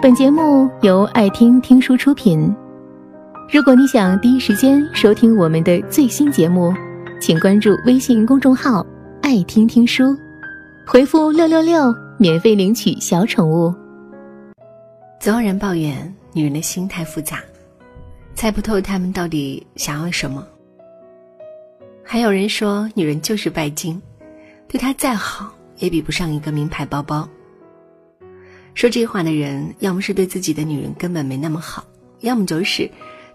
本节目由爱听听书出品。如果你想第一时间收听我们的最新节目，请关注微信公众号“爱听听书”，回复“六六六”免费领取小宠物。总有人抱怨女人的心太复杂，猜不透她们到底想要什么。还有人说女人就是拜金，对她再好也比不上一个名牌包包。说这话的人，要么是对自己的女人根本没那么好，要么就是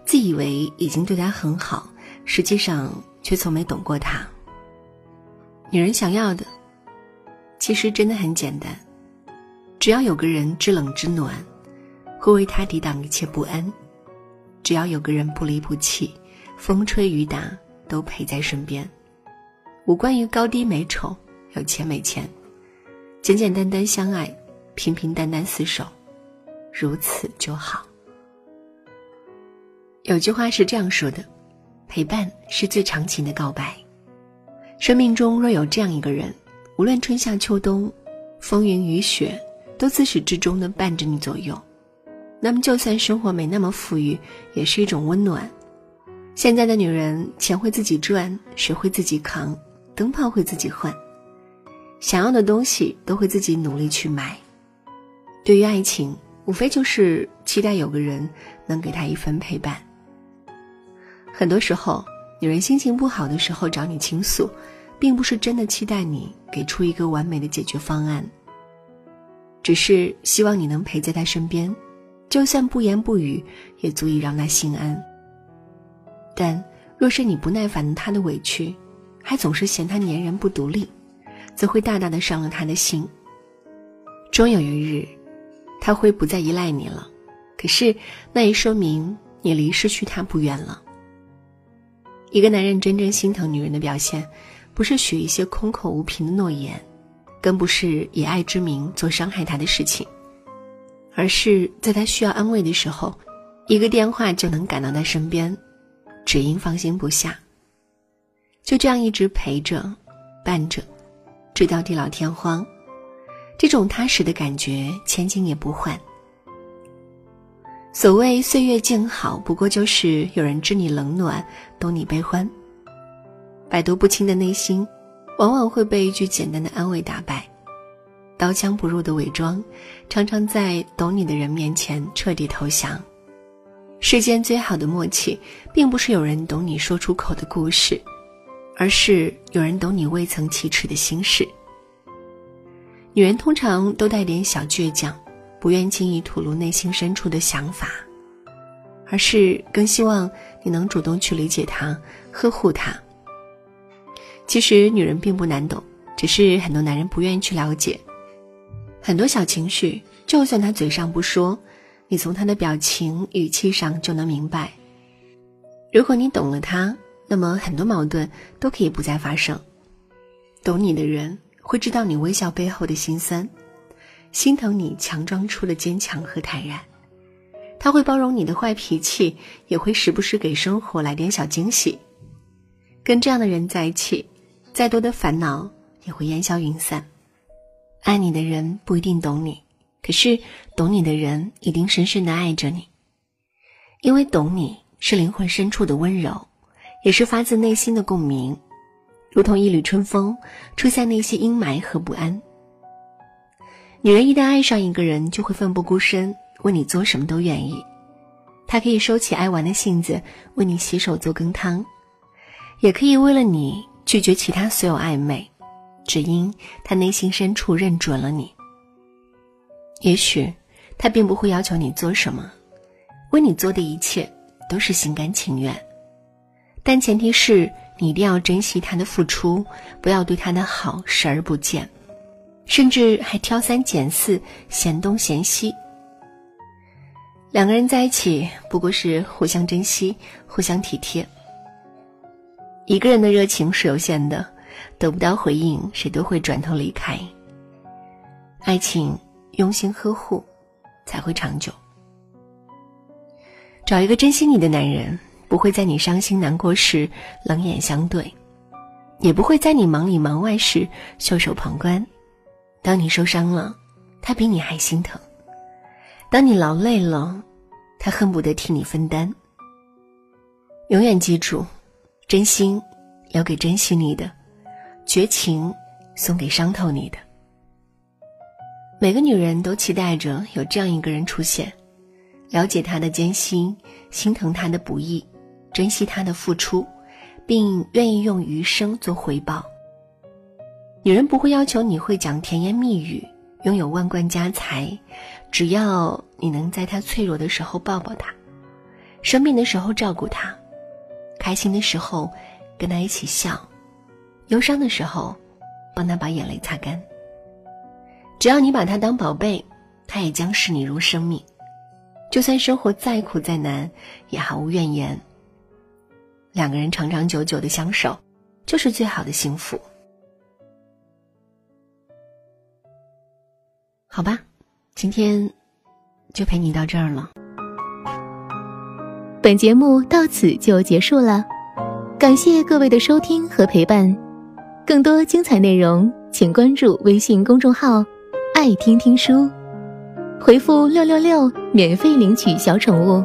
自以为已经对她很好，实际上却从没懂过她。女人想要的，其实真的很简单，只要有个人知冷知暖，会为她抵挡一切不安；只要有个人不离不弃，风吹雨打都陪在身边，无关于高低美丑、有钱没钱，简简单单相爱。平平淡淡厮守，如此就好。有句话是这样说的：“陪伴是最长情的告白。”生命中若有这样一个人，无论春夏秋冬、风云雨雪，都自始至终的伴着你左右，那么就算生活没那么富裕，也是一种温暖。现在的女人，钱会自己赚，水会自己扛，灯泡会自己换，想要的东西都会自己努力去买。对于爱情，无非就是期待有个人能给他一份陪伴。很多时候，女人心情不好的时候找你倾诉，并不是真的期待你给出一个完美的解决方案，只是希望你能陪在她身边，就算不言不语，也足以让她心安。但若是你不耐烦她的委屈，还总是嫌她粘人不独立，则会大大的伤了她的心。终有一日。他会不再依赖你了，可是那也说明你离失去他不远了。一个男人真正心疼女人的表现，不是许一些空口无凭的诺言，更不是以爱之名做伤害他的事情，而是在他需要安慰的时候，一个电话就能赶到他身边，只因放心不下。就这样一直陪着、伴着，直到地老天荒。这种踏实的感觉，千金也不换。所谓岁月静好，不过就是有人知你冷暖，懂你悲欢。百毒不侵的内心，往往会被一句简单的安慰打败。刀枪不入的伪装，常常在懂你的人面前彻底投降。世间最好的默契，并不是有人懂你说出口的故事，而是有人懂你未曾启齿的心事。女人通常都带点小倔强，不愿轻易吐露内心深处的想法，而是更希望你能主动去理解她、呵护她。其实女人并不难懂，只是很多男人不愿意去了解。很多小情绪，就算他嘴上不说，你从他的表情、语气上就能明白。如果你懂了他，那么很多矛盾都可以不再发生。懂你的人。会知道你微笑背后的心酸，心疼你强装出的坚强和坦然。他会包容你的坏脾气，也会时不时给生活来点小惊喜。跟这样的人在一起，再多的烦恼也会烟消云散。爱你的人不一定懂你，可是懂你的人一定深深的爱着你，因为懂你是灵魂深处的温柔，也是发自内心的共鸣。如同一缕春风，吹散那些阴霾和不安。女人一旦爱上一个人，就会奋不顾身，为你做什么都愿意。她可以收起爱玩的性子，为你洗手做羹汤，也可以为了你拒绝其他所有暧昧，只因她内心深处认准了你。也许她并不会要求你做什么，为你做的一切都是心甘情愿，但前提是。你一定要珍惜他的付出，不要对他的好视而不见，甚至还挑三拣四、嫌东嫌西。两个人在一起不过是互相珍惜、互相体贴。一个人的热情是有限的，得不到回应，谁都会转头离开。爱情用心呵护，才会长久。找一个珍惜你的男人。不会在你伤心难过时冷眼相对，也不会在你忙里忙外时袖手旁观。当你受伤了，他比你还心疼；当你劳累了，他恨不得替你分担。永远记住，真心留给珍惜你的，绝情送给伤透你的。每个女人都期待着有这样一个人出现，了解她的艰辛，心疼她的不易，珍惜他的付出，并愿意用余生做回报。女人不会要求你会讲甜言蜜语，拥有万贯家财，只要你能在她脆弱的时候抱抱她，生病的时候照顾她，开心的时候跟她一起笑，忧伤的时候帮她把眼泪擦干。只要你把他当宝贝，他也将视你如生命。就算生活再苦再难，也毫无怨言。两个人长长久久的相守，就是最好的幸福。好吧，今天就陪你到这儿了。本节目到此就结束了，感谢各位的收听和陪伴。更多精彩内容，请关注微信公众号。爱听听书，回复六六六免费领取小宠物，